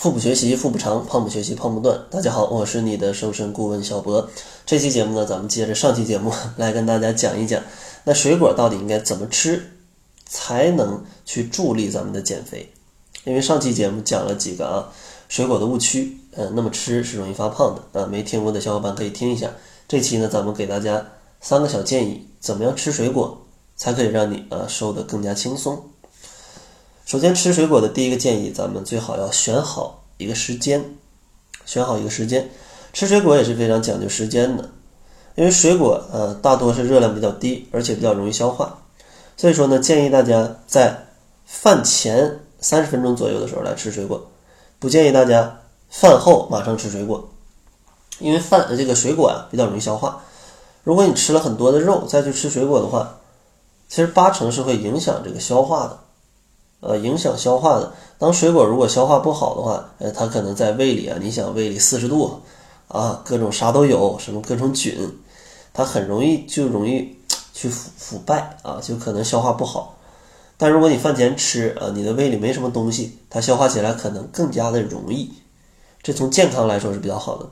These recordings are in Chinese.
腹部学习腹部长，胖不学习胖不断。大家好，我是你的瘦身顾问小博。这期节目呢，咱们接着上期节目来跟大家讲一讲，那水果到底应该怎么吃，才能去助力咱们的减肥？因为上期节目讲了几个啊水果的误区，呃，那么吃是容易发胖的啊，没听过的小伙伴可以听一下。这期呢，咱们给大家三个小建议，怎么样吃水果才可以让你啊瘦得更加轻松。首先，吃水果的第一个建议，咱们最好要选好一个时间，选好一个时间。吃水果也是非常讲究时间的，因为水果呃大多是热量比较低，而且比较容易消化，所以说呢，建议大家在饭前三十分钟左右的时候来吃水果，不建议大家饭后马上吃水果，因为饭这个水果啊比较容易消化。如果你吃了很多的肉再去吃水果的话，其实八成是会影响这个消化的。呃，影响消化的。当水果如果消化不好的话，呃，它可能在胃里啊，你想胃里四十度啊，各种啥都有，什么各种菌，它很容易就容易去腐腐败啊，就可能消化不好。但如果你饭前吃啊，你的胃里没什么东西，它消化起来可能更加的容易。这从健康来说是比较好的。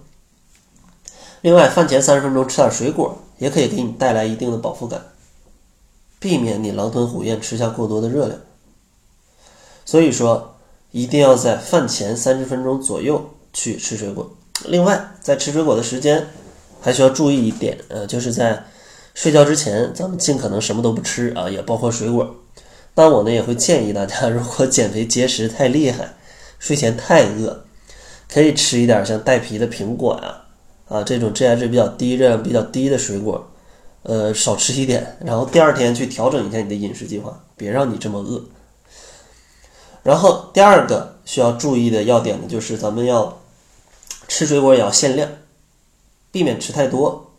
另外，饭前三十分钟吃点水果，也可以给你带来一定的饱腹感，避免你狼吞虎咽吃下过多的热量。所以说，一定要在饭前三十分钟左右去吃水果。另外，在吃水果的时间，还需要注意一点，呃，就是在睡觉之前，咱们尽可能什么都不吃啊，也包括水果。但我呢也会建议大家，如果减肥节食太厉害，睡前太饿，可以吃一点像带皮的苹果呀，啊，这种 GI 值比较低、热量比较低的水果，呃，少吃一点，然后第二天去调整一下你的饮食计划，别让你这么饿。然后第二个需要注意的要点呢，就是咱们要吃水果也要限量，避免吃太多。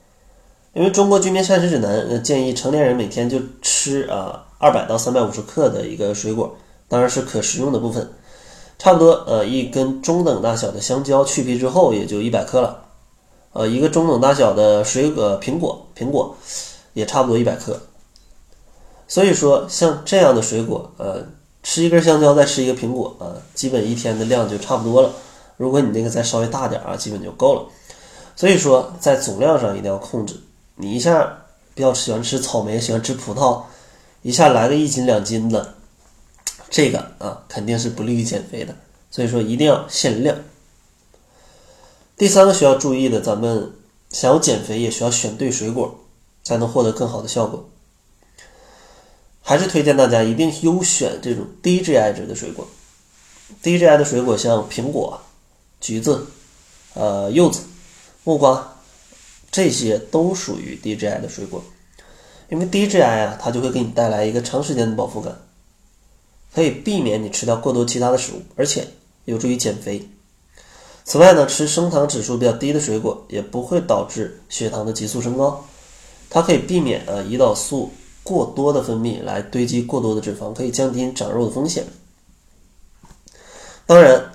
因为中国居民膳食指南建议成年人每天就吃啊二百到三百五十克的一个水果，当然是可食用的部分，差不多呃一根中等大小的香蕉去皮之后也就一百克了，呃一个中等大小的水果苹果苹果也差不多一百克。所以说像这样的水果呃。吃一根香蕉，再吃一个苹果啊，基本一天的量就差不多了。如果你那个再稍微大点啊，基本就够了。所以说，在总量上一定要控制。你一下比较喜欢吃草莓，喜欢吃葡萄，一下来个一斤两斤的，这个啊肯定是不利于减肥的。所以说一定要限量。第三个需要注意的，咱们想要减肥也需要选对水果，才能获得更好的效果。还是推荐大家一定优选这种低 GI 值的水果。低 GI 的水果像苹果、橘子、呃柚子、木瓜，这些都属于低 GI 的水果。因为低 GI 啊，它就会给你带来一个长时间的饱腹感，可以避免你吃到过多其他的食物，而且有助于减肥。此外呢，吃升糖指数比较低的水果也不会导致血糖的急速升高，它可以避免呃胰岛素。过多的分泌来堆积过多的脂肪，可以降低长肉的风险。当然，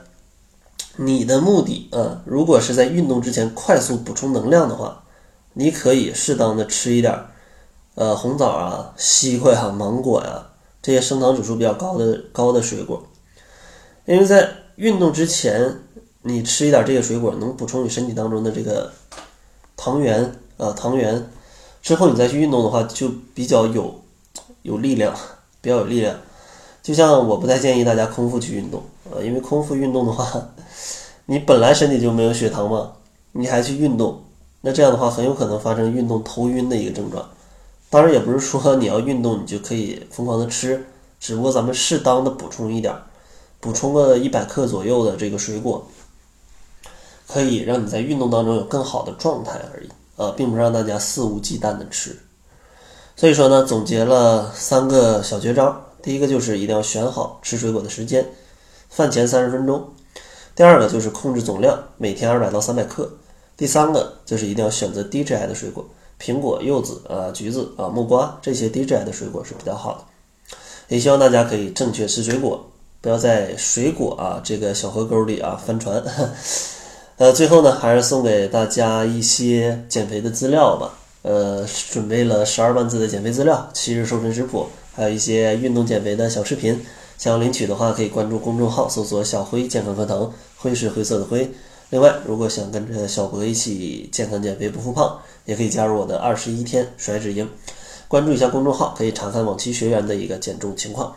你的目的啊，如果是在运动之前快速补充能量的话，你可以适当的吃一点，呃，红枣啊、西瓜呀、芒果呀这些升糖指数比较高的高的水果，因为在运动之前，你吃一点这些水果，能补充你身体当中的这个糖原啊，糖原。之后你再去运动的话，就比较有有力量，比较有力量。就像我不太建议大家空腹去运动，呃，因为空腹运动的话，你本来身体就没有血糖嘛，你还去运动，那这样的话很有可能发生运动头晕的一个症状。当然也不是说你要运动你就可以疯狂的吃，只不过咱们适当的补充一点，补充个一百克左右的这个水果，可以让你在运动当中有更好的状态而已。呃，并不是让大家肆无忌惮的吃，所以说呢，总结了三个小绝招。第一个就是一定要选好吃水果的时间，饭前三十分钟；第二个就是控制总量，每天二百到三百克；第三个就是一定要选择低 GI 的水果，苹果、柚子、啊橘子、啊木瓜这些低 GI 的水果是比较好的。也希望大家可以正确吃水果，不要在水果啊这个小河沟里啊翻船。呃，最后呢，还是送给大家一些减肥的资料吧。呃，准备了十二万字的减肥资料，七日瘦身食谱，还有一些运动减肥的小视频，想要领取的话，可以关注公众号，搜索“小辉健康课堂”，辉是灰色的灰。另外，如果想跟着小博一起健康减肥不复胖，也可以加入我的二十一天甩脂营。关注一下公众号，可以查看往期学员的一个减重情况。